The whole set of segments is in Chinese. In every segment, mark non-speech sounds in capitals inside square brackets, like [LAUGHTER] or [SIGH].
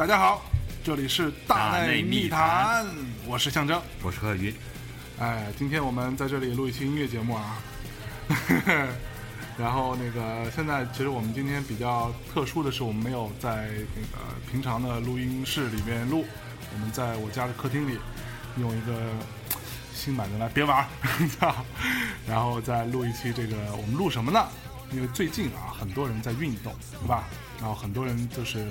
大家好，这里是大内密密谈，我是象征。我是贺云，哎，今天我们在这里录一期音乐节目啊。[LAUGHS] 然后那个，现在其实我们今天比较特殊的是，我们没有在那个平常的录音室里面录，我们在我家的客厅里用一个新买的来别玩儿，操 [LAUGHS] 然后再录一期这个，我们录什么呢？因为最近啊，很多人在运动，对吧？然后很多人就是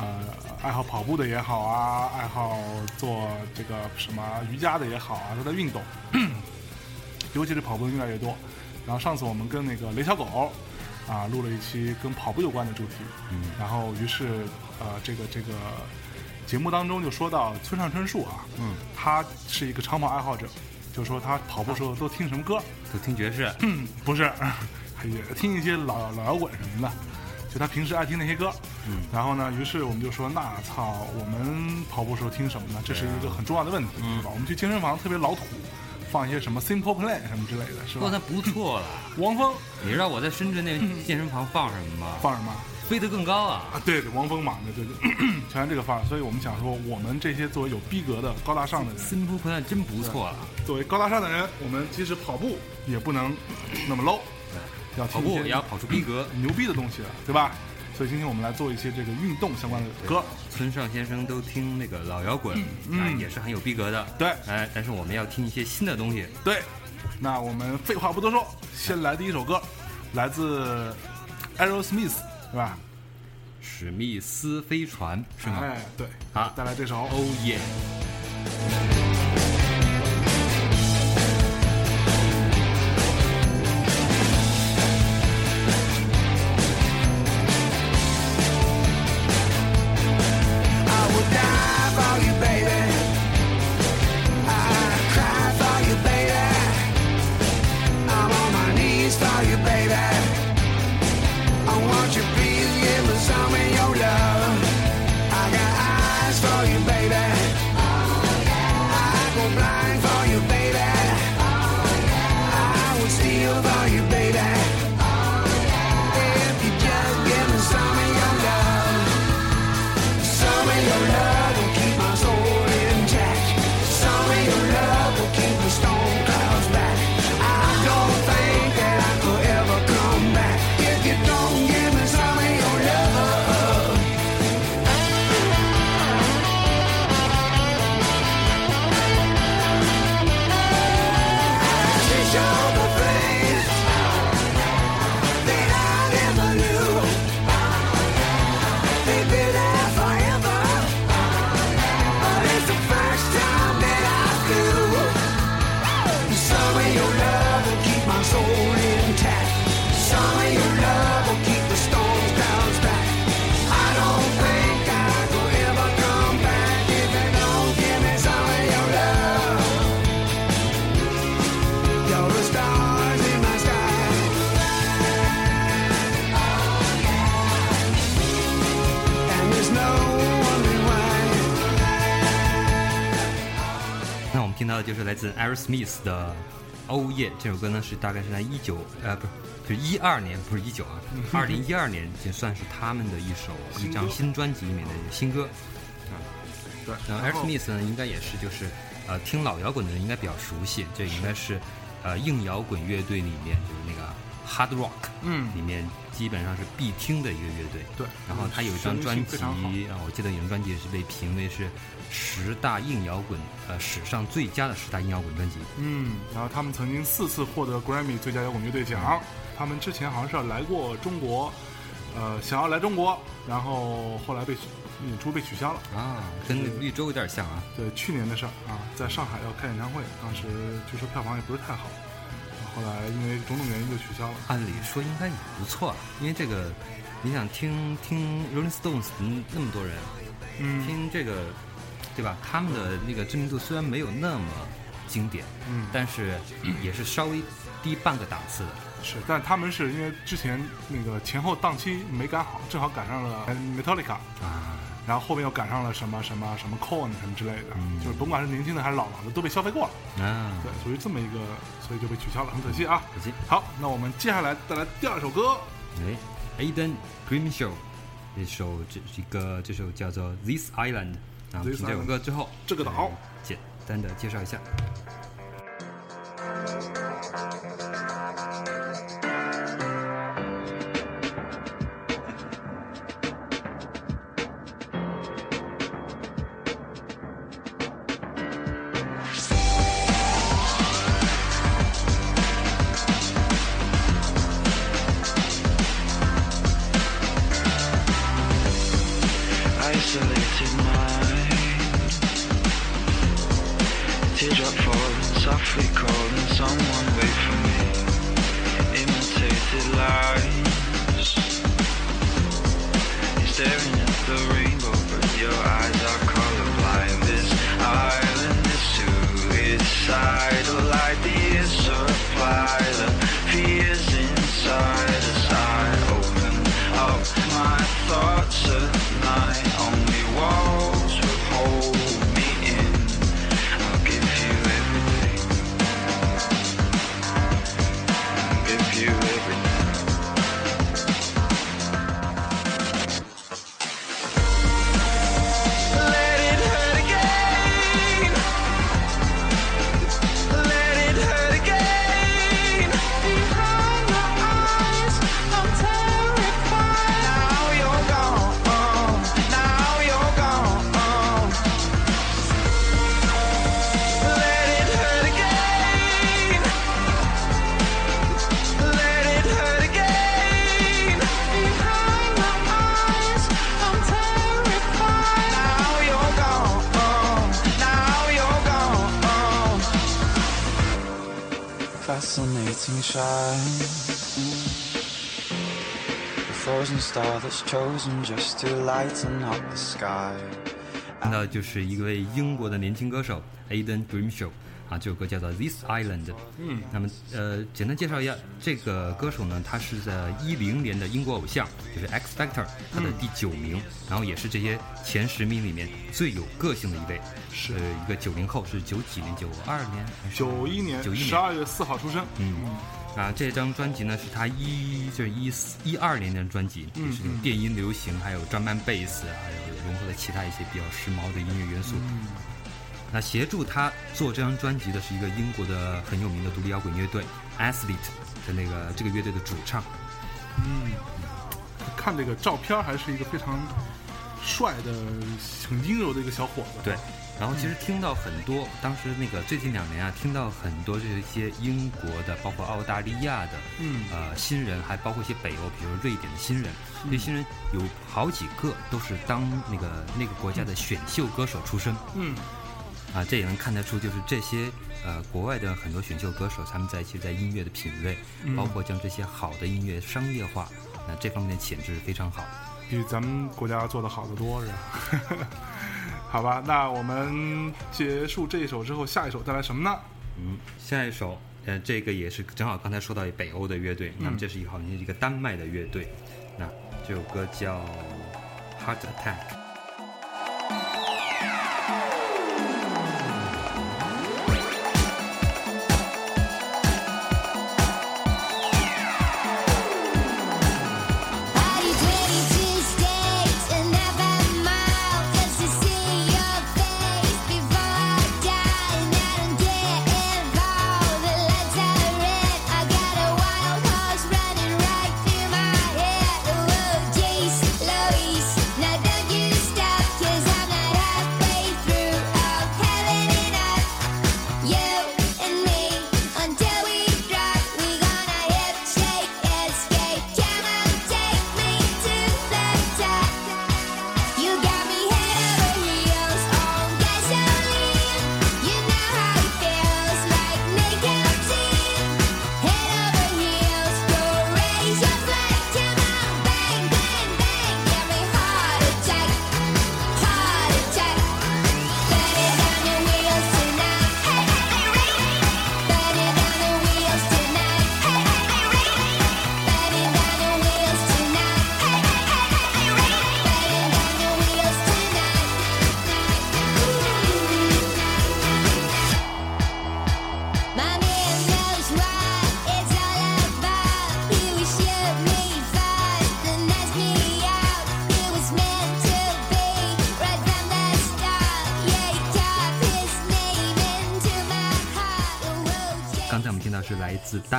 呃，爱好跑步的也好啊，爱好做这个什么瑜伽的也好啊，都在运动，[CLEARS THROAT] 尤其是跑步的越来越多。然后上次我们跟那个雷小狗啊录了一期跟跑步有关的主题，嗯，然后于是呃这个这个节目当中就说到村上春树啊，嗯，他是一个长跑爱好者，就说他跑步时候都听什么歌？都听爵士，嗯，不是，[LAUGHS] 也听一些老老摇滚什么的，就他平时爱听那些歌。嗯，然后呢，于是我们就说，那操，我们跑步时候听什么呢？这是一个很重要的问题，嗯对吧？我们去健身房特别老土，放一些什么 Simple Play 什么之类的，是吧？那不错了。[LAUGHS] 王峰你知道我在深圳那 [LAUGHS] 健身房放什么吗？放什么？飞得更高啊！啊，对对，王峰嘛，对对对，[CLEARS THROAT] 全是这个范儿。所以我们想说，我们这些作为有逼格的高大上的人，Simple Play 真不错了，作为高大上的人，我们即使跑步也不能那么 low，要跑步也要跑出逼格。牛逼的东西了，对吧？所以今天我们来做一些这个运动相关的歌。村上先生都听那个老摇滚，嗯哎，也是很有逼格的。对哎，但是我们要听一些新的东西。对，那我们废话不多说，先来第一首歌，来自 Aerosmith，是吧？史密斯飞船是吗？哎，对，好带来这首。Oh yeah！就是来自 Aerosmith 的《Oh Yeah》这首歌呢，是大概是在一九呃不是，是一二年，不是一九啊，[LAUGHS] 二零一二年也算是他们的一首一张新专辑里面的新歌。对，然后然后 Aerosmith 呢，应该也是就是呃听老摇滚的人应该比较熟悉，这应该是呃硬摇滚乐队里面就是那个 Hard Rock 嗯里面基本上是必听的一个乐队。对然后他有一张专辑旋律性非常好，然后我记得有张专辑是被评为是十大硬摇滚呃史上最佳的十大硬摇滚专辑。嗯，然后他们曾经四次获得 Grammy 最佳摇滚乐队奖。他们之前好像是要来过中国，呃，想要来中国，然后后来被演出被取消了。啊，跟那绿洲有点像啊。对，去年的事儿啊，在上海要开演唱会，当时据说票房也不是太好，后来因为种种原因就取消了。按理说应该也不错啊，因为这个，你想听听 Rolling Stones 嗯那么多人，嗯听这个，对吧？他们的那个知名度虽然没有那么经典，嗯，但是也是稍微低半个档次的。是，但他们是因为之前那个前后档期没赶好，正好赶上了 Metallica，啊，然后后面又赶上了什么什么什么 Coin 什么之类的，就是甭管是年轻的还是老老的，都被消费过了。啊，对，属于这么一个，所以就被取消了，很可惜啊。可惜。好，那我们接下来带来第二首歌，哎，Aiden Green Show，这首这一个这首叫做《This Island》，然后 This 听这首歌之后，这个岛呃简单的介绍一下。Frozen star that's chosen just to lighten up the sky. 听到就是一位英国的年轻歌手 Aiden Grimshaw 啊，这首歌叫做《This Island》。嗯，那么呃，简单介绍一下这个歌手呢，他是在一零年的英国偶像，就是 X Factor 他的第九名，然后也是这些前十名里面最有个性的一位。是。呃一个九零后，是九几年？九二年九一年九一年。十二月四号出生，嗯，啊，这张专辑呢是他一就是一四一二年的专辑，也是有电音流行，还有专门贝斯，还有融合了其他一些比较时髦的音乐元素。那协助他做这张专辑的是一个英国的很有名的独立摇滚乐队 Athlete 的那个这个乐队的主唱。嗯看这个照片还是一个非常帅的、很阴柔的一个小伙子。对，然后其实听到很多，当时那个最近两年啊，听到很多这些英国的，包括澳大利亚的，嗯。呃，新人，还包括一些北欧，比如瑞典的新人，这些新人有好几个都是当那个那个国家的选秀歌手出身，嗯，啊，这也能看得出，就是这些呃国外的很多选秀歌手，他们在其实在音乐的品味，包括将这些好的音乐商业化，那这方面的潜质非常好。比咱们国家做的好得多，是吧？好吧，那我们结束这一首之后，下一首带来什么呢？嗯，下一首，呃，这个也是正好刚才说到北欧的乐队，那么这是一个好像是一个丹麦的乐队，那这首歌叫《Heart Attack》。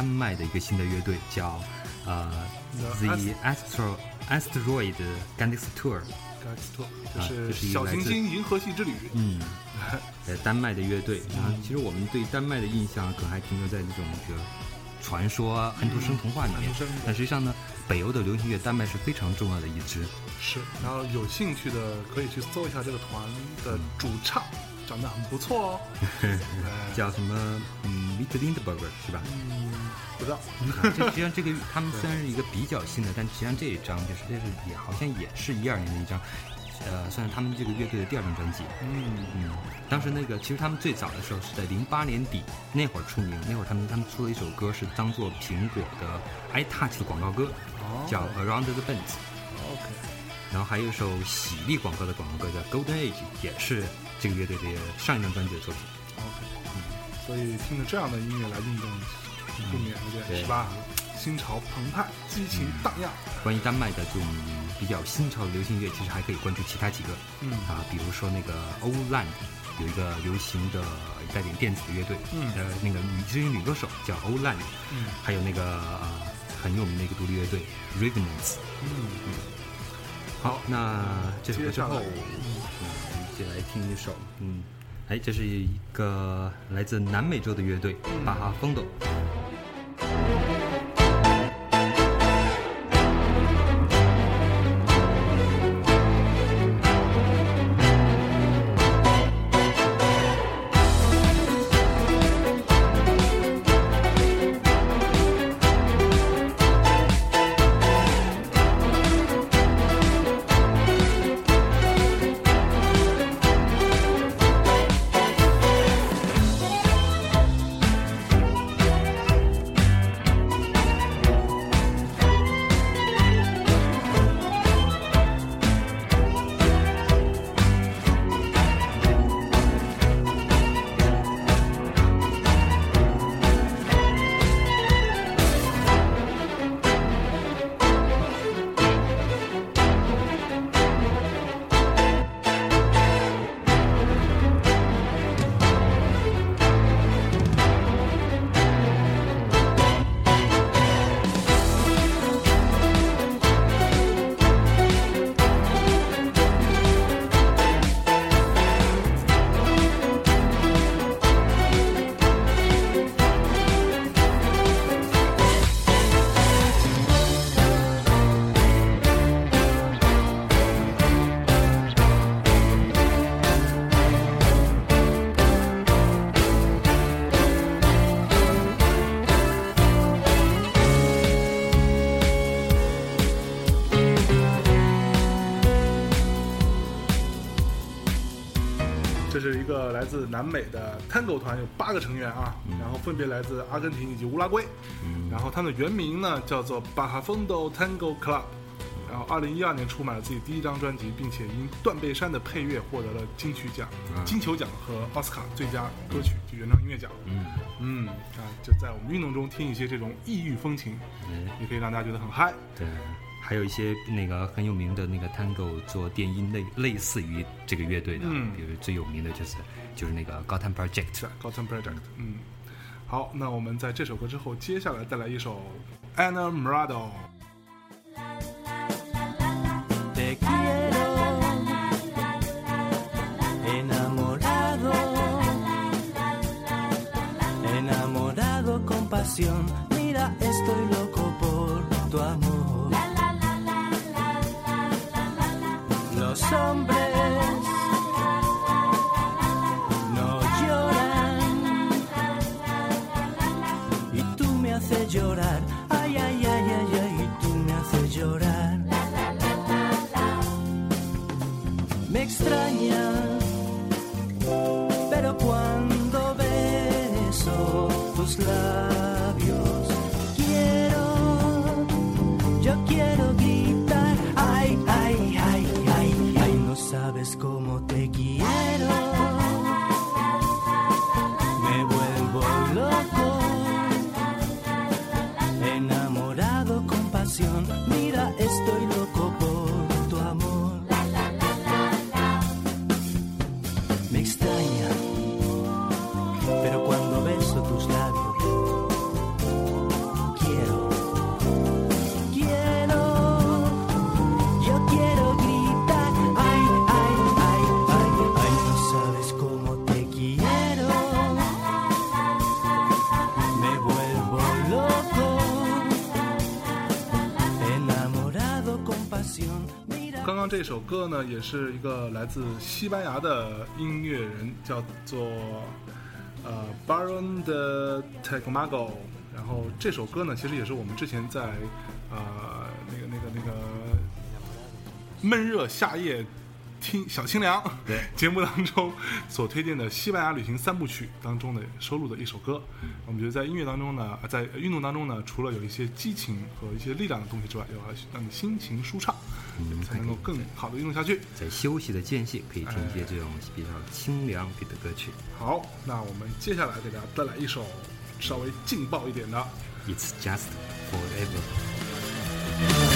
丹麦的一个新的乐队，叫呃 The Astro Asteroid Gandex Tour。该斯特，就啊是小行星银河系之旅。嗯，呃，丹麦的乐队。[LAUGHS] 然后，其实我们对丹麦的印象可能还停留在那种就传说啊、安徒生童话里面。但实际上呢，北欧的流行乐，丹麦是非常重要的一支。是，然后有兴趣的可以去搜一下这个团的主唱，长得很不错哦。哎 [LAUGHS] 叫什么？嗯 m i t Lindberger 是吧？嗯，不知道。啊这实际上这个他们虽然是一个比较新的，但实际上这一张就是这是也好像也是一二年的一张，呃，算是他们这个乐队的第二张专辑。嗯，嗯，当时那个其实他们最早的时候是在零八年底那会儿出名，那会儿他们他们出了一首歌是当做苹果的 iTouch 的广告歌，哦叫 Around the Bend。OK，然后还有一首喜力广告的广告歌叫 Golden Age，也是这个乐队的上一张专辑的作品。OK，嗯所以听着这样的音乐来运动，很不免有点、对是吧？心潮澎湃，激情荡漾。关于丹麦的这种比较新潮的流行乐，其实还可以关注其他几个，嗯啊，比如说那个欧兰有一个流行的带点电子的乐队，嗯呃，那个女知名女歌手叫欧兰，嗯还有那个呃很有名的一个独立乐队 Revenants。嗯嗯，好，那这首歌之后，嗯，我们一起来听一首，嗯，哎，这是一个来自南美洲的乐队巴哈风斗。一个来自南美的 Tango 团，有八个成员啊，然后分别来自阿根廷以及乌拉圭。然后他们的原名呢叫做 Bahafondo Tango Club。然后，二零一二年出版了自己第一张专辑，并且因断背山的配乐获得了金曲奖、金球奖和奥斯卡最佳歌曲就原创音乐奖。嗯，嗯啊，就在我们运动中听一些这种异域风情，也可以让大家觉得很嗨。对，还有一些那个很有名的那个 Tango 做电音类类似于这个乐队的，嗯比如最有名的就是就是那个 Gotham Project。是 Gotham Project。嗯，好，那我们在这首歌之后，接下来再来一首 Anna enamorado, enamorado con pasión. Mira, estoy loco por tu amor. 刚刚这首歌呢，也是一个来自西班牙的音乐人，叫做呃 Baron de Tegmago。然后这首歌呢，其实也是我们之前在呃那个那个那个闷热夏夜听小清凉对 [LAUGHS] 节目当中所推荐的西班牙旅行三部曲当中的收录的一首歌。我们觉得在音乐当中呢，呃在运动当中呢，除了有一些激情和一些力量的东西之外，也要让你心情舒畅，才能够更好的运动下去。在休息的间隙可以听一些这种比较清凉点的歌曲。好，那我们接下来给大家带来一首稍微劲爆一点的。It's just forever。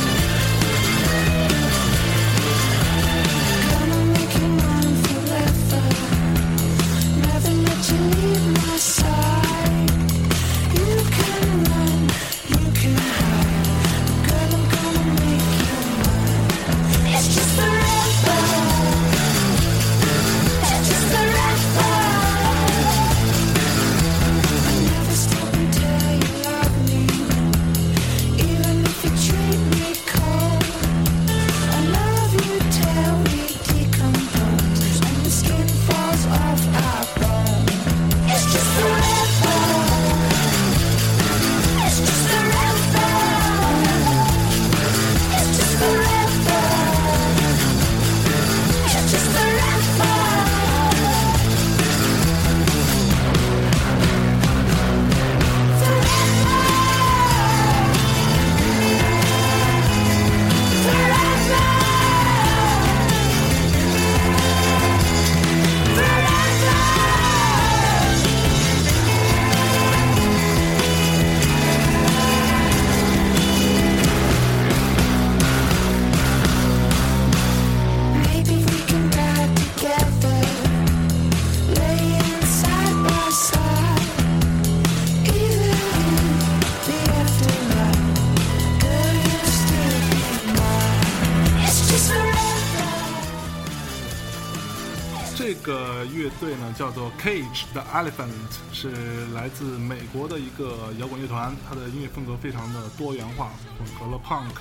这个乐队呢叫做 Cage the Elephant，是来自美国的一个摇滚乐团，它的音乐风格非常的多元化，混合了 punk，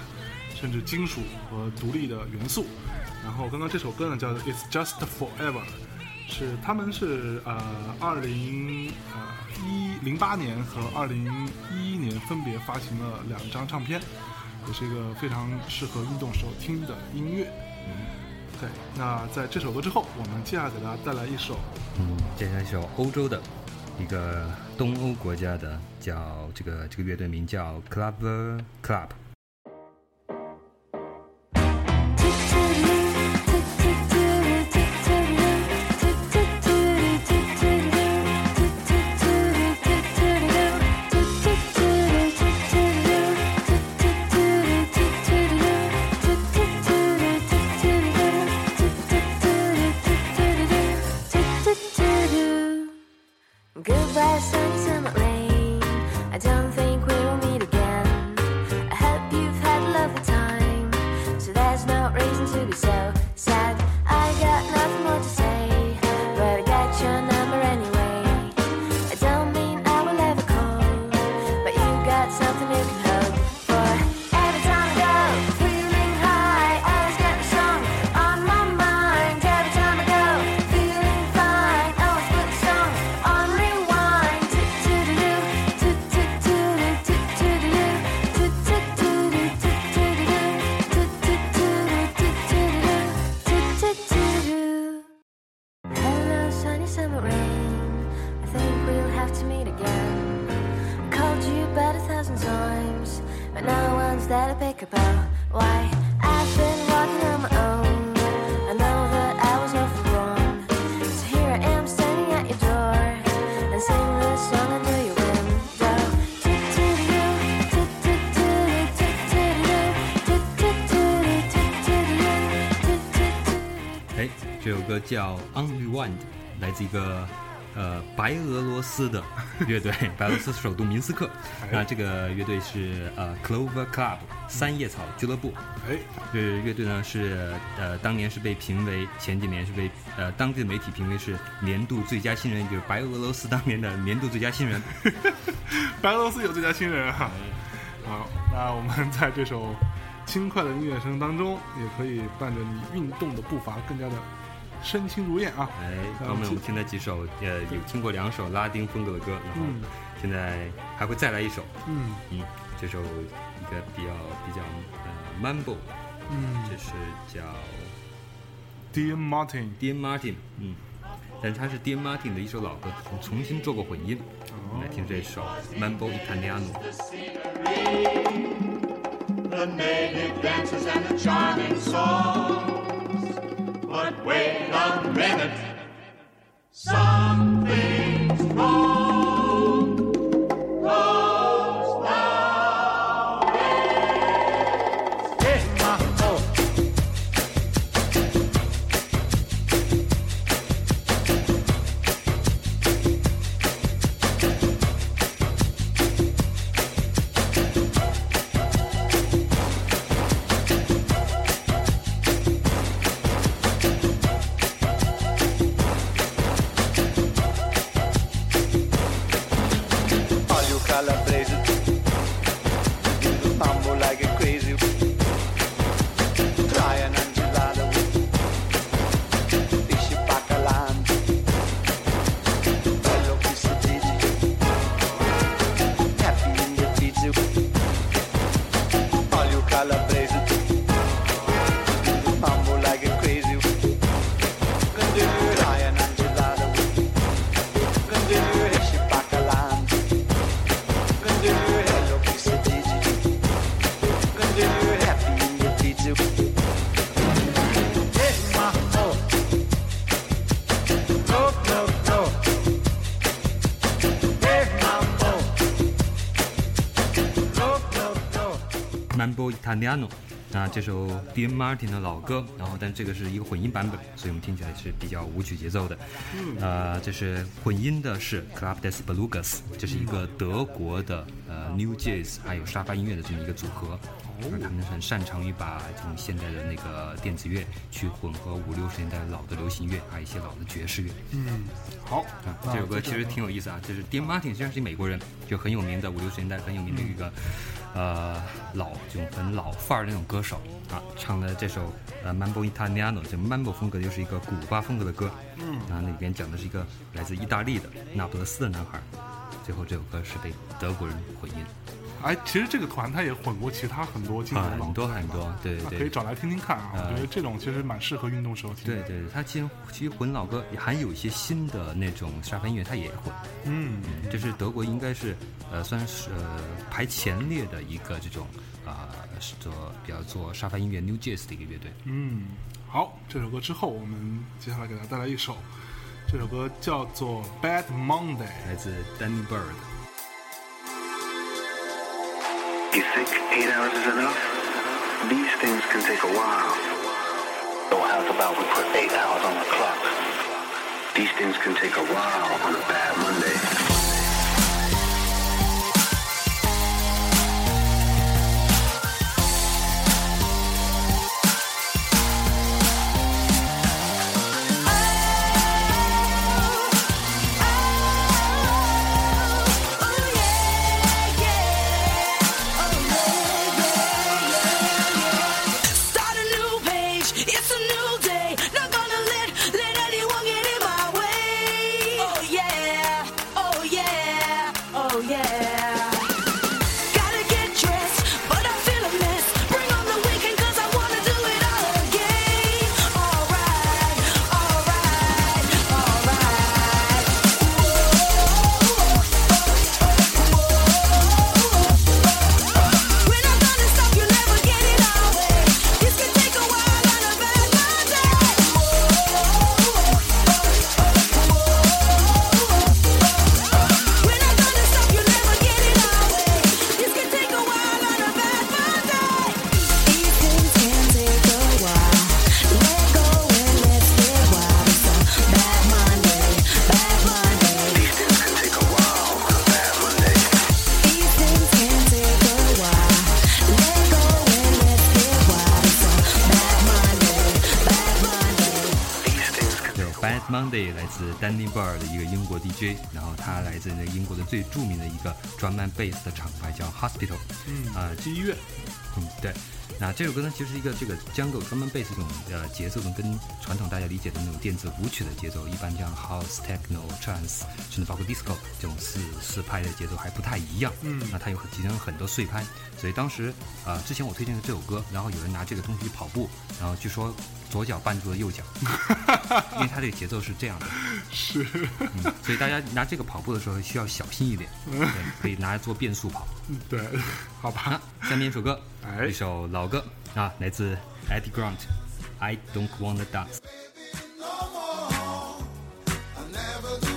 甚至金属和独立的元素。然后刚刚这首歌呢叫做 It's Just Forever，是他们是呃二零呃一零八年和二零一一年分别发行了两张唱片，也是一个非常适合运动时候听的音乐。对，那在这首歌之后，我们接下来给大家带来一首嗯，接下来一首欧洲的一个东欧国家的，叫这个这个乐队名叫 Club Club。Last in my have to meet again. I called you about a thousand times, but no one's there to pick up. Oh, why? I've been walking on my own. I know that I was awful wrong. So here I am standing at your door and sing this song under your window. Do-do-do, 哎，这首歌叫 Unrewind，来自一个 呃白俄罗斯的 [LAUGHS] 乐队，白俄罗斯首都明斯克。那这个乐队是呃 Clover Club 三叶草俱乐部。哎，这乐队呢是呃当年是被评为前几年是被呃当地的媒体评为是年度最佳新人，就是白俄罗斯当年的年度最佳新人。[LAUGHS] 白俄罗斯有最佳新人啊！好，那我们在这首轻快的音乐声当中，也可以伴着你运动的步伐更加的身轻如燕啊。哎，刚才，我们听了几首，呃，有听过两首拉丁风格的歌，然后嗯现在还会再来一首，嗯。嗯，这首一个比较比较呃 mambo，嗯。这是叫，Dear Martin，Dean Martin，嗯，但是它是 Dean Martin 的一首老歌，重重新做过混音。我们来听这首 Mambo Italiano。But wait a minute, something's wrong. Mambo Italiano。那这首 Dean Martin 的老歌，然后但这个是一个混音版本，所以我们听起来是比较舞曲节奏的。嗯呃，这是混音的是 Club des Belugas，这是一个德国的呃 New Jazz 还有沙发音乐的这么一个组合。那他们很擅长于把这种现代的那个电子乐去混合五六十年代老的流行乐，还有一些老的爵士乐。嗯，好，啊，这首歌其实挺有意思啊，就是 Dean Martin 虽然是美国人，就很有名的五六十年代很有名的一个、呃老就很老范儿那种歌手啊，唱的这首呃 Mambo Italiano，就 Mambo 风格的又是一个古巴风格的歌，嗯，啊那里边讲的是一个来自意大利的那不勒斯的男孩，最后这首歌是被德国人混音。哎，其实这个团他也混过其他很多经典老很多歌很多，对。可以找来听听看啊。我呃觉得这种其实蛮适合运动时候听。对对，对他其实其实混老歌也还有一些新的那种沙发音乐，他也混。嗯，这是德国应该是呃算是呃排前列的一个这种啊、是做比较做沙发音乐 New Jazz 的一个乐队。嗯，好，这首歌之后，我们接下来给大家带来一首，这首歌叫做《Bad Monday》。来自 Danny Bird。You think eight hours is enough? These things can take a while. So how's about we put eight hours on the clock? These things can take a while on a bad Monday. 自 Danny Bird 的一个英国 DJ，然后他来自那英国的最著名的一个专门 bass 的厂牌叫 Hospital，嗯啊、去医院，嗯，对。那这首歌呢，其实是一个这个 jungle 专门贝斯这种呃节奏呢，跟传统大家理解的那种电子舞曲的节奏，一般像 house、techno、trance，甚至包括 disco 这种四四拍的节奏还不太一样。嗯那它有其中有很多碎拍，所以当时呃之前我推荐的这首歌，然后有人拿这个东西跑步，然后据说左脚绊住了右脚，[LAUGHS] 因为它这个节奏是这样的。是，嗯，所以大家拿这个跑步的时候需要小心一点，对，可以拿来做变速跑。嗯 [LAUGHS] 对，好吧啊，，下面一首歌，哎一首老歌啊，来自 Eddie Grant，I Don't Wanna Dance。 I never do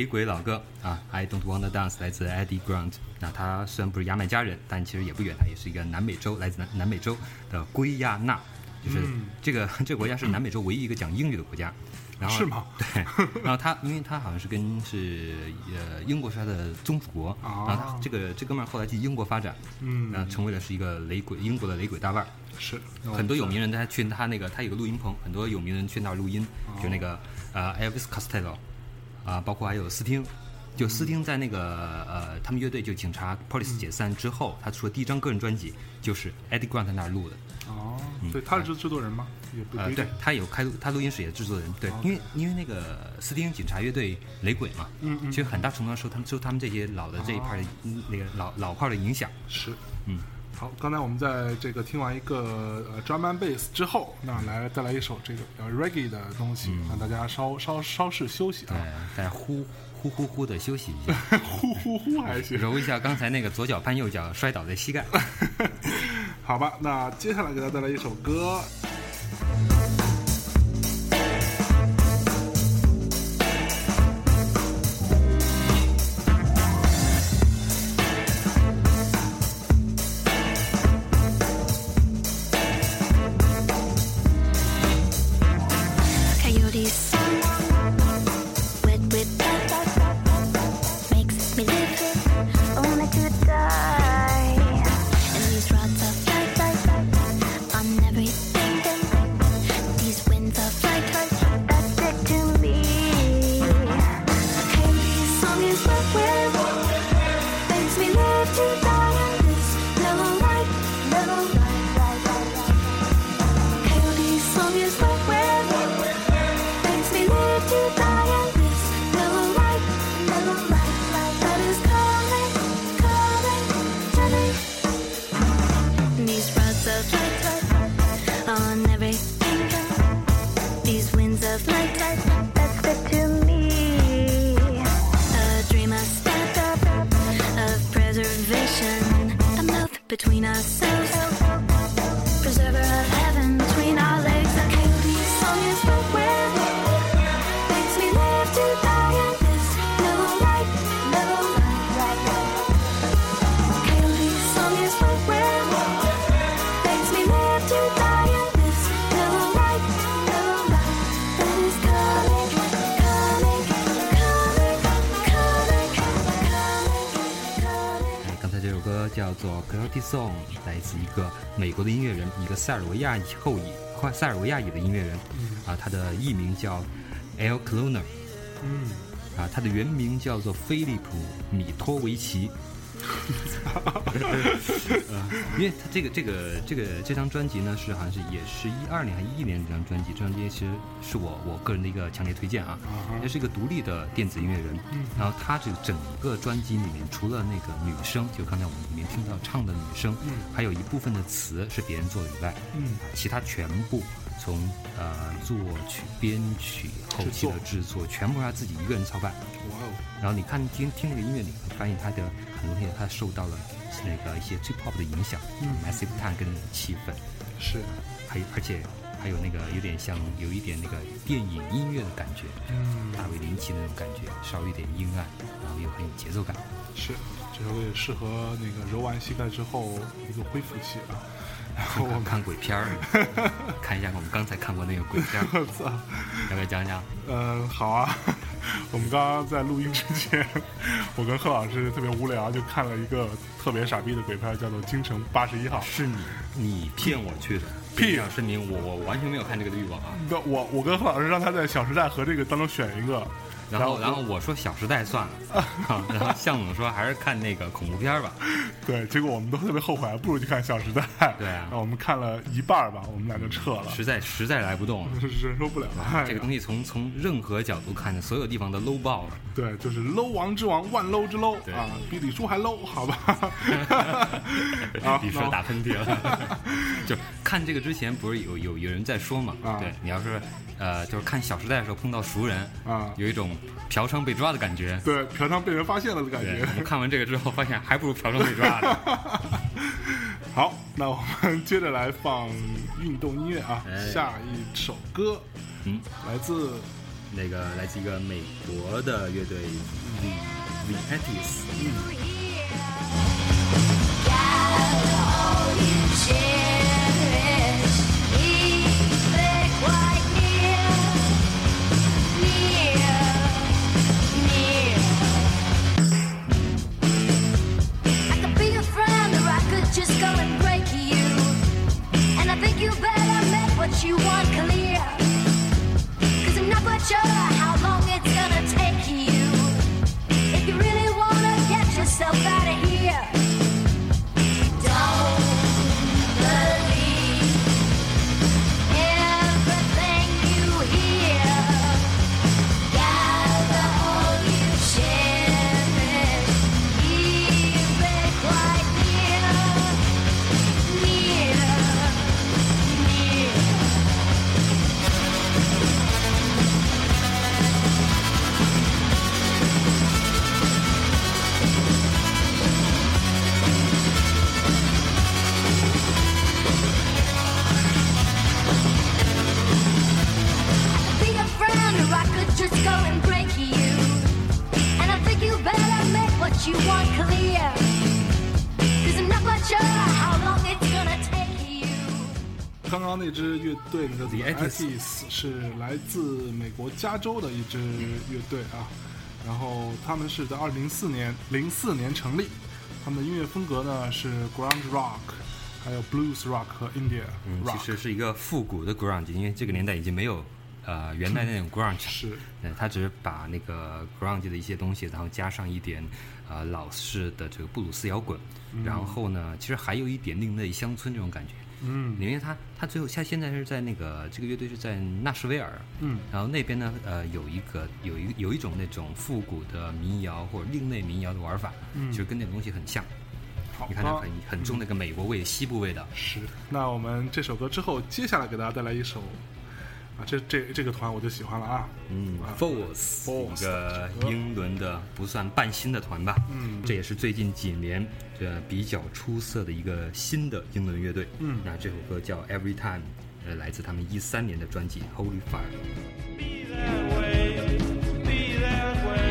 雷鬼老哥啊，I Don't Wanna Dance 来自 Eddie Grant。那他虽然不是牙买加人，但其实也不远，他也是一个南美洲，来自南南美洲的圭亚那，就是这个、这个国家是南美洲唯一一个讲英语的国家。然后是吗 [LAUGHS] 对，然后他因为他好像是跟是呃英国是他的宗主国，啊然后他这个这哥们儿后来去英国发展，嗯然后成为了是一个雷鬼英国的雷鬼大腕儿。是很多有名人他去他那个他有个录音棚，很多有名人去那儿录音，就那个呃 Elvis Costello 啊、包括还有斯汀。就斯汀在那个呃，他们乐队就警察 Police 解散之后，他出的第一张个人专辑就是 Eddie Grant 那儿录的。哦，对，他是制制作人吗？也不不呃，对他有开录，他录音室也制作人，对，因为因为那个斯汀警察乐队雷鬼嘛，嗯嗯其实很大程度上受他们受他们这些老的这一派的、嗯那个老老炮儿的影响，是，嗯。好，刚才我们在这个听完一个呃 drum and bass 之后，那来再来一首这个比较 reggae 的东西，让大家稍稍稍事休息对啊，，再呼呼呼呼的休息一下，[LAUGHS] 呼呼呼还行。揉一下刚才那个左脚绊右脚摔倒的膝盖。[LAUGHS] 好吧，那接下来给大家带来一首歌，叫做 Quality Song，来自一个美国的音乐人，一个塞尔维亚裔后裔，或塞尔维亚裔的音乐人，啊，他的艺名叫 L. Cloner，嗯，啊，他的原名叫做菲利普米托维奇。呃，[LAUGHS] 因为他这个这个这个这张专辑呢，是好像是也是一二年还是一一年这张专辑，这张专辑其实是我我个人的一个强烈推荐啊，也是一个独立的电子音乐人。然后他这个整个专辑里面，除了那个女声，就刚才我们里面听到唱的女声，还有一部分的词是别人做的以外，嗯，其他全部从呃作曲、编曲、后期的制作，全部是他自己一个人操办。哇哦，然后你看听听那个音乐你，会发现他的很多东西，他受到了那个一些 J pop 的影响，嗯，massive time 跟那种气氛，是，还有而且还有那个有点像有一点那个电影音乐的感觉，嗯，大卫林奇那种感觉，稍微有点阴暗，然后又很有节奏感。是，这首歌也适合那个揉完膝盖之后一个恢复期啊。然 [LAUGHS] 后我们看看鬼片儿，[LAUGHS] 看一下我们刚才看过那个鬼片儿，我操，要不要讲讲？嗯，好啊。[LAUGHS] 我们刚刚在录音之前，我跟贺老师特别无聊，就看了一个特别傻逼的鬼片，叫做《京城八十一号》。是你你骗我去的，屁想声明我我完全没有看这个的欲望啊。那我我跟贺老师让他在《小时代》和这个当中选一个，然后然后我说《小时代》算了，啊然后向总说还是看那个恐怖片儿吧。对，结果我们都特别后悔，不如去看《小时代》。对啊我们看了一半儿吧，我们俩就撤了，实在实在来不动了。[LAUGHS] 忍受不了。哎这个东西从从任何角度看，所有地方都 low 爆了。对，就是 low 王之王，万 low 之 low 啊，比李叔还 low，好吧？[LAUGHS] 啊 [LAUGHS] 李叔打喷嚏了，就看这个之前不是有有有人在说嘛？啊对你要是呃，就是看《小时代》的时候碰到熟人啊有一种嫖娼被抓的感觉。对，嫖娼被人发现了的感，觉我。们看完这个之后，发现还不如嫖娼被抓的。[LAUGHS] 好，那我们接着来放运动音乐啊，哎下一首歌，嗯，来自那个来自一个美国的乐队 The The Antis，Just go and 刚刚那支乐队的 The The Antis 是来自美国加州的一支乐队啊，然后他们是在二零零四年零四年成立，他们的音乐风格呢是 ground rock，还有 blues rock 和 India 嗯，rock，其实是一个复古的 ground，因为这个年代已经没有呃原来那种 grunge，[LAUGHS] 是嗯，他只是把那个 grunge 的一些东西，然后加上一点呃老式的这个布鲁斯摇滚，然后呢，其实还有一点另类乡村这种感觉。嗯因为他他最后他现在是在那个这个乐队是在纳什维尔，嗯然后那边呢呃有一个有一有一种那种复古的民谣或者另类民谣的玩法，嗯其实跟那个东西很像。你看它很很重那个美国味、西部味道。是，那我们这首歌之后，接下来给大家带来一首啊，这这这个团我就喜欢了啊，嗯啊。Force Force 一个英伦的不算半新的团吧，嗯。这也是最近几年这比较出色的一个新的英伦乐队。嗯。那这首歌叫 Every Time，呃，来自他们一三年的专辑 Holy Fire。Try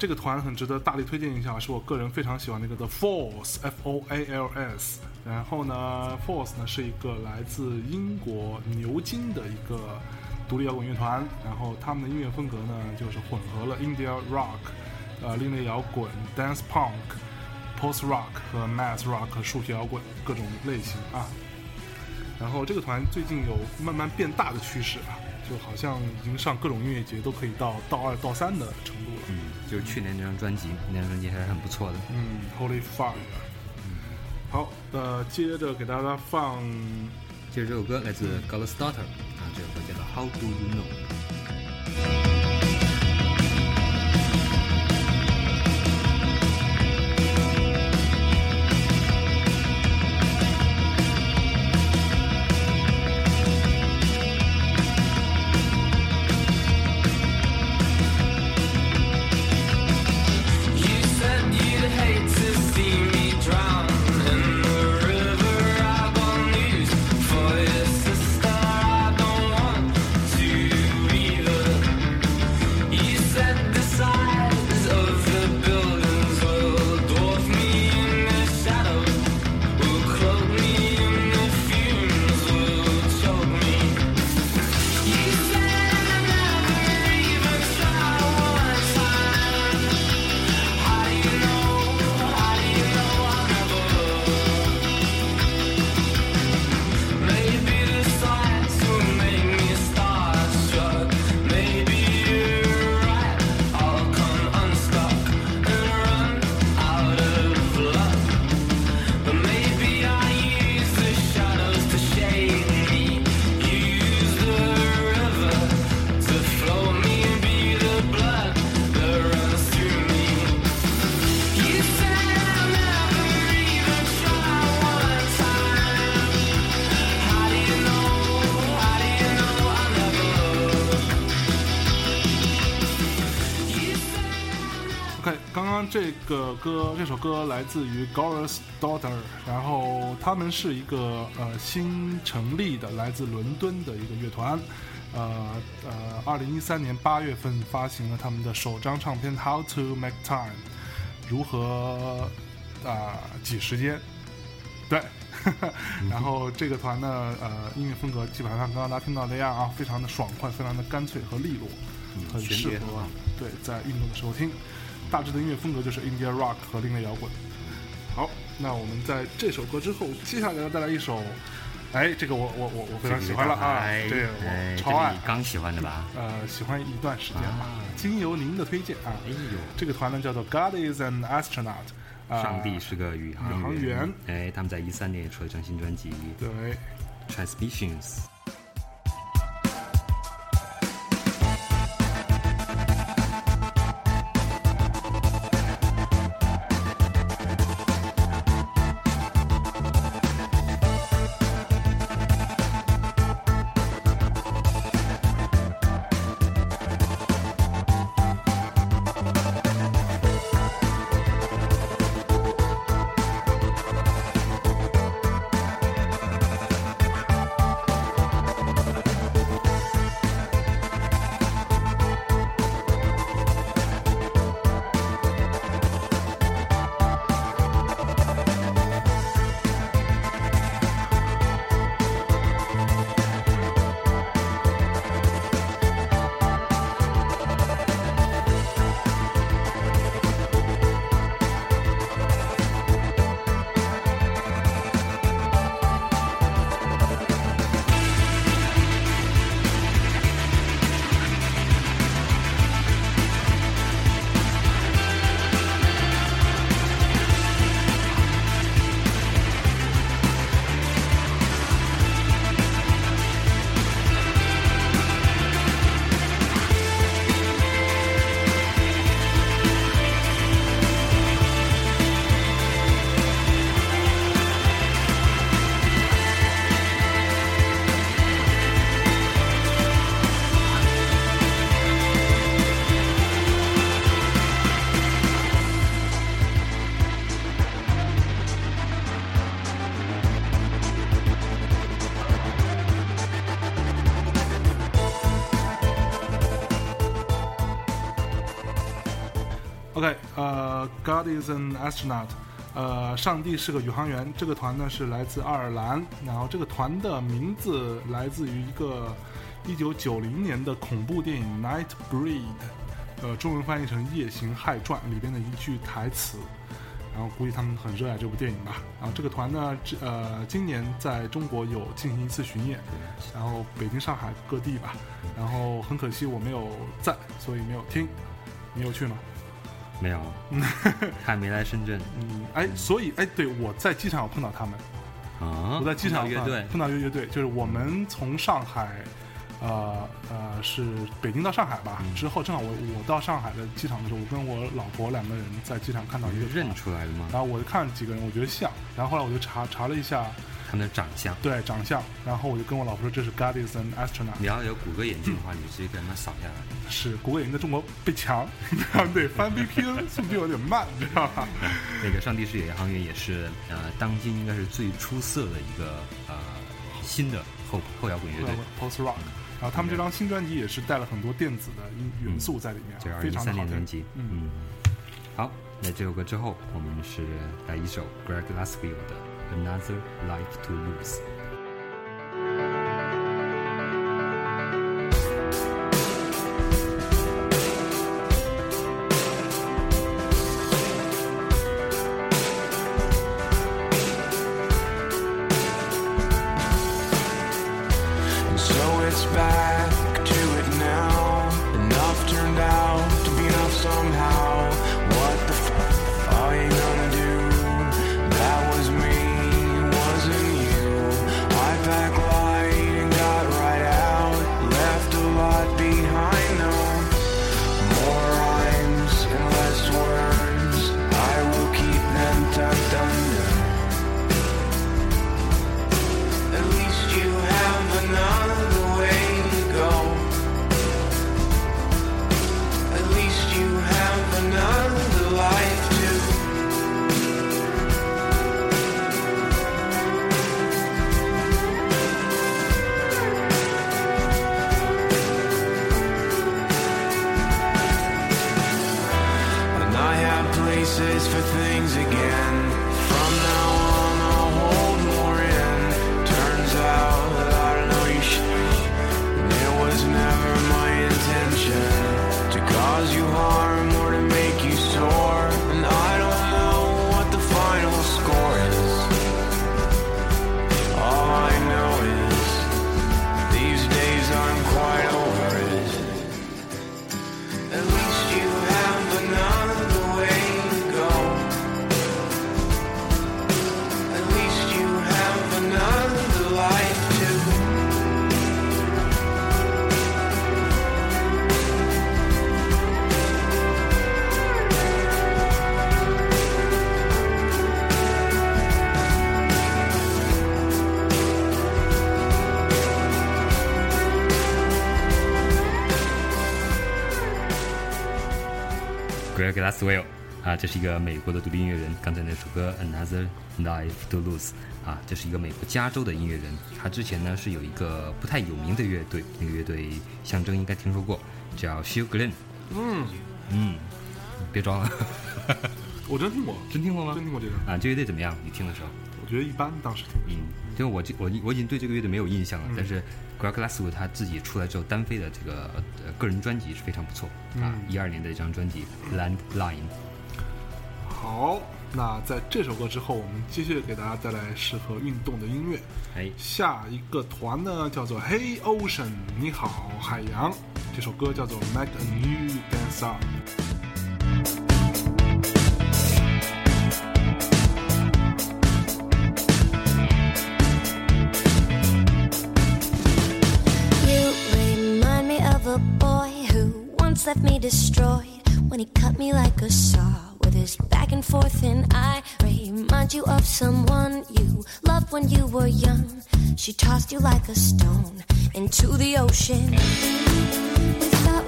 这个团很值得大力推荐一下，是我个人非常喜欢的一个 The Force，F O A L S。然后呢，Force 呢是一个来自英国牛津的一个独立摇滚乐团，然后他们的音乐风格呢就是混合了 India Rock、呃另类摇滚、Dance Punk、Post Rock 和 Math Rock 数学摇滚各种类型啊。然后这个团最近有慢慢变大的趋势啊，就好像已经上各种音乐节都可以到到二到三的程度了。嗯，就是去年那张专辑，那张专辑还是很不错的。嗯，Holy Fire。好，呃，接着给大家放接着这首歌来自 God's Daughter，啊，这首歌叫做 How Do You Know。歌，这首歌来自于 Gora's Daughter，然后他们是一个呃新成立的来自伦敦的一个乐团，呃呃，二零一三年八月份发行了他们的首张唱片《How to Make Time》，如何啊、挤时间，对。[LAUGHS] 然后这个团呢，呃，音乐风格基本上刚刚大家听到那样啊，非常的爽快，非常的干脆和利落，很旋适合对在运动的时候听。大致的音乐风格就是 India Rock 和另类摇滚。好，那我们在这首歌之后，接下来要带来一首，哎，这个我我我我非常喜欢了啊，哎对哎我超爱刚喜欢的吧？呃，喜欢一段时间吧啊。经由您的推荐啊，哎呦，这个团呢叫做 God is an astronaut，啊上帝是个宇航员哎，他们在一三年也出了一张新专辑对。《Transmissions》。，God is an astronaut，呃，上帝是个宇航员。这个团呢是来自爱尔兰，然后这个团的名字来自于一个一九九零年的恐怖电影《Nightbreed》，呃，中文翻译成《夜行骇传》里边的一句台词。然后估计他们很热爱这部电影吧。然后这个团呢，呃，今年在中国有进行一次巡演，然后北京、上海各地吧。然后很可惜我没有在，所以没有听。你有去吗？没有，[LAUGHS] 还没来深圳。嗯，哎，所以哎，对我在机场有碰到他们，啊。我在机场碰到乐队，碰到一个乐队，就是我们从上海，呃呃，是北京到上海吧，嗯。之后正好我我到上海的机场的时候，我跟我老婆两个人在机场看到一个认出来的吗？然后我就看了几个人，我觉得像，然后后来我就查查了一下，他们的长相。对长相，然后我就跟我老婆说这是 g a r d i s a n astronaut，你要有谷歌眼镜的话，你就直接给他们扫下来。是谷歌眼镜在中国被抢，[LAUGHS] 对，翻 VPN 速度有点慢，你知道吧？那个上帝视野航员也是呃，当今应该是最出色的一个呃新的后后摇滚乐队。post rock，然后他们这张新专辑也是带了很多电子的音元素在里面，非常好听。年专辑。嗯，嗯，好，那这首歌之后，我们是来一首 Greg Glassfield 的《Another Life to Lose》。这是一个美国的独立音乐人。刚才那首歌《Another Life to Lose》啊，这是一个美国加州的音乐人。他之前呢是有一个不太有名的乐队，那个乐队象征应该听说过，叫 Shil Glenn。嗯，嗯，别装了，[LAUGHS] 我真听过，真听过吗？真听过这个，啊，这乐队怎么样？你听的时候？我觉得一般，当时听的时候。嗯，就我这我我已经对这个乐队没有印象了，但是 Greg Glasswood 他自己出来之后单飞的这个呃个人专辑是非常不错啊，一二年的一张专辑《Landline》。好，那在这首歌之后，我们继续给大家带来适合运动的音乐。哎，下一个团呢叫做 Hey Ocean，你好海洋。这首歌叫做 Make a New Dance Up。 You remind me of a boy who once left me destroyed when he cut me like a saw with his back and forth. And I remind you of someone you loved when you were young. She tossed you like a stone into the ocean. We thought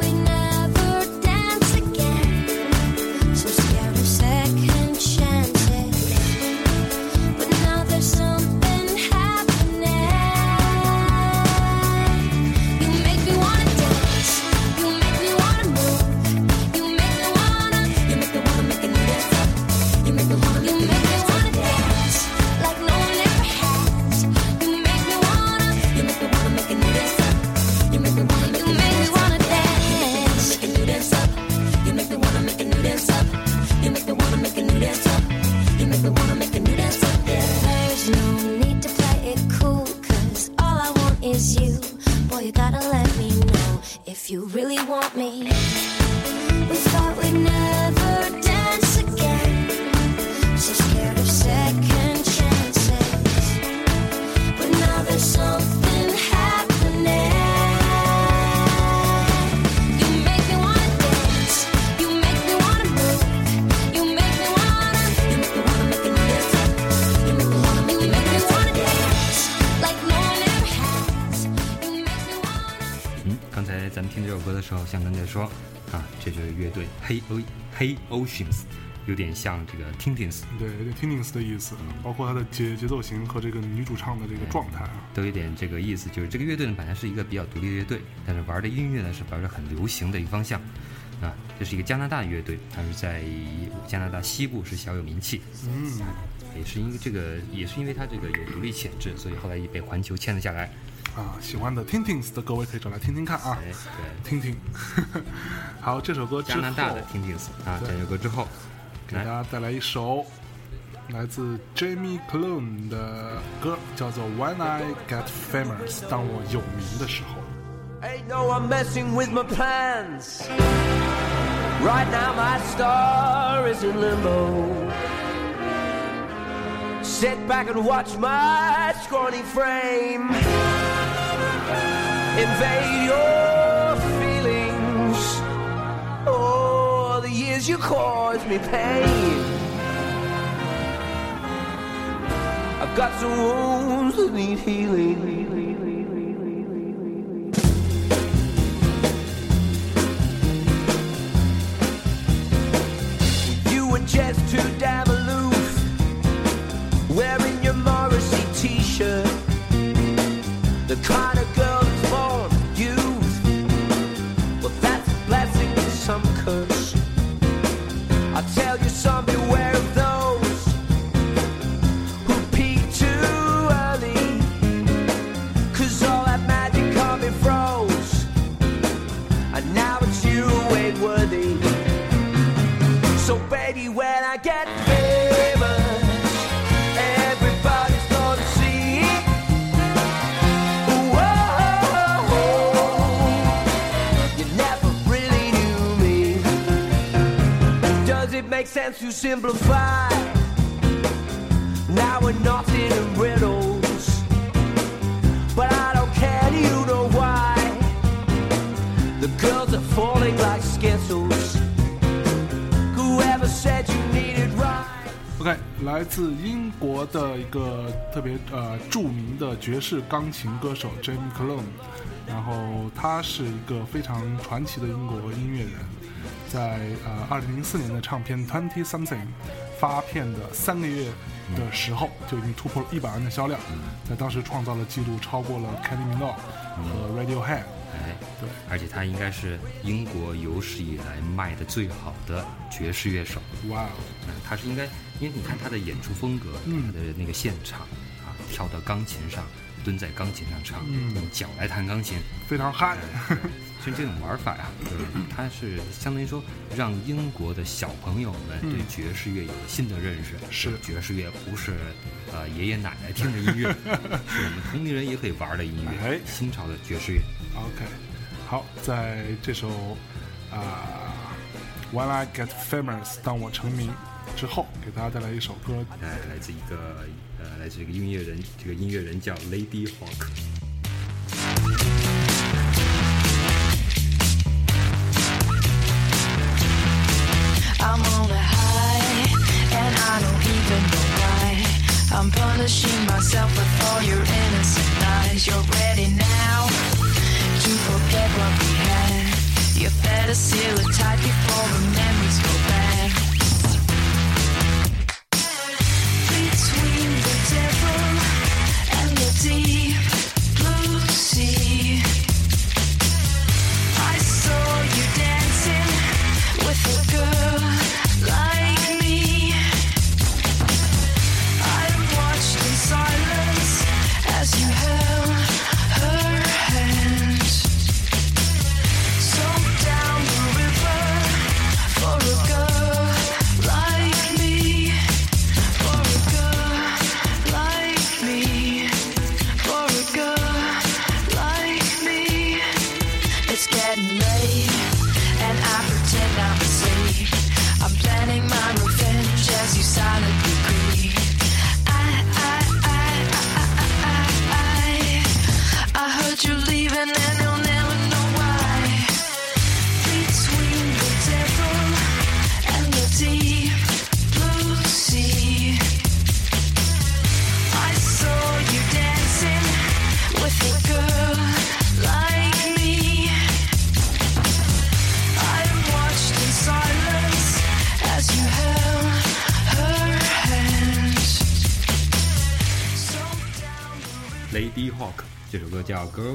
有点像这个 Tintins，对，有点 Tintins 的意思，包括它的节节奏型和这个女主唱的这个状态啊。都有点这个意思。就是这个乐队呢，本来是一个比较独立的乐队，但是玩的音乐呢是玩的很流行的一个方向。啊，这是一个加拿大乐队，它是在加拿大西部是小有名气。嗯，也是因为这个，也是因为它这个有独立潜质，所以后来也被环球签了下来。啊，喜欢的 Tintins 的各位可以找来听听看啊，哎，对，听听。好，这首歌之后加拿大的 Tintins 啊，这首歌之后，给大家带来一首来自 Jamie Clone 的歌，叫做《When I Get Famous》，当我有名的时候。Ain't no one messing with my plans. Right now my star is in limbo. Sit back and watch my scrawny frame invade your feelings. Oh, the years you caused me pain. I've got some wounds that need healing. Just too damn aloof, wearing your Morrissey t-shirt. The kind of sense you simplify? Now we're nothing in riddles, but I don't care. Do you know why? The girls are falling like skittles. Whoever said you needed right? OK，来自英国的一个特别呃著名的爵士钢琴歌手 Jamie Clone，然后他是一个非常传奇的英国音乐人，在呃二零零四年的唱片 Twenty Something 发片的三个月的时候就已经突破了一百万的销量，在当时创造了记录，超过了 Kylie Minogue 和 Radiohead。哎，对，而且他应该是英国有史以来卖的最好的爵士乐手。哇哦，嗯，他是应该，因为你看他的演出风格，嗯。他的那个现场啊，跳到钢琴上，蹲在钢琴上唱，嗯用脚来弹钢琴，非常嗨。所以这种玩法呀、[LAUGHS] 就是它是相当于说让英国的小朋友们对爵士乐有了新的认识。是爵士乐不是呃爷爷奶奶听的音乐，[LAUGHS] 是我们同龄人也可以玩的音乐。哎新潮的爵士乐。OK，好，在这首啊、When I Get Famous》当我成名之后，给大家带来一首歌，哎，来自一个呃，来自一个音乐人，这个音乐人叫 Lady Hawk。 I'm on a high, and I don't even know why. I'm punishing myself with all your innocent lies. You're ready now to forget what we had. You better seal it tight before the memories go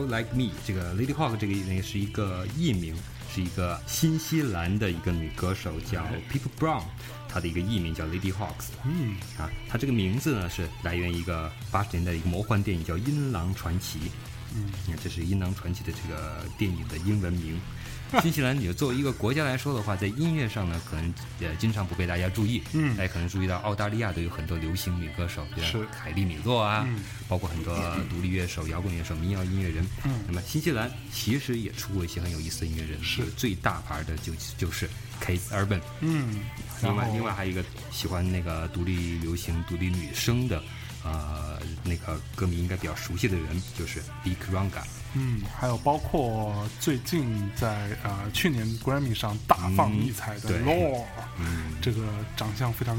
Like Me》。这个 Lady Hawk 这个也是一个艺名，是一个新西兰的一个女歌手，叫 Pip Brown。她的一个艺名叫 Lady Hawks，嗯，啊，她这个名字呢是来源于一个八十年代的一个魔幻电影叫《阴狼传奇》，嗯，你看这是《阴狼传奇》的这个电影的英文名。[LAUGHS] 新西兰，你作为一个国家来说的话，在音乐上呢，可能也经常不被大家注意。嗯大家可能注意到澳大利亚都有很多流行女歌手，比如是凯莉米洛啊，嗯包括很多独立乐手、摇滚乐手、民谣音乐人。嗯那么新西兰其实也出过一些很有意思的音乐人，是最大牌的就就是 Kate Urban。嗯，然后另外，另外还有一个喜欢那个独立流行、独立女声的，呃，那个歌迷应该比较熟悉的人，就是 Big Ranga。嗯，还有包括最近在呃去年 Grammy 上大放异彩的 Law，、嗯，这个长相非常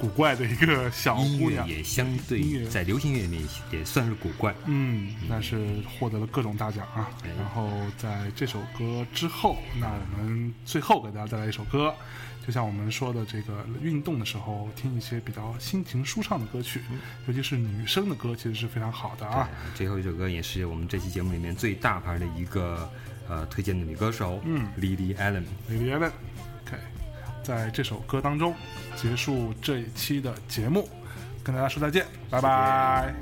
古怪的一个小音乐姑娘，也相对在流行乐里面也算是古怪。嗯，但是获得了各种大奖啊。哎然后在这首歌之后，那我们最后给大家带来一首歌，就像我们说的，这个运动的时候听一些比较心情舒畅的歌曲，尤其是女生的歌，其实是非常好的啊。，最后一首歌也是我们这期节目里面最大牌的一个呃推荐的女歌手，嗯，Lily Allen。Lily Allen。OK，在这首歌当中结束这一期的节目跟大家说再见拜拜。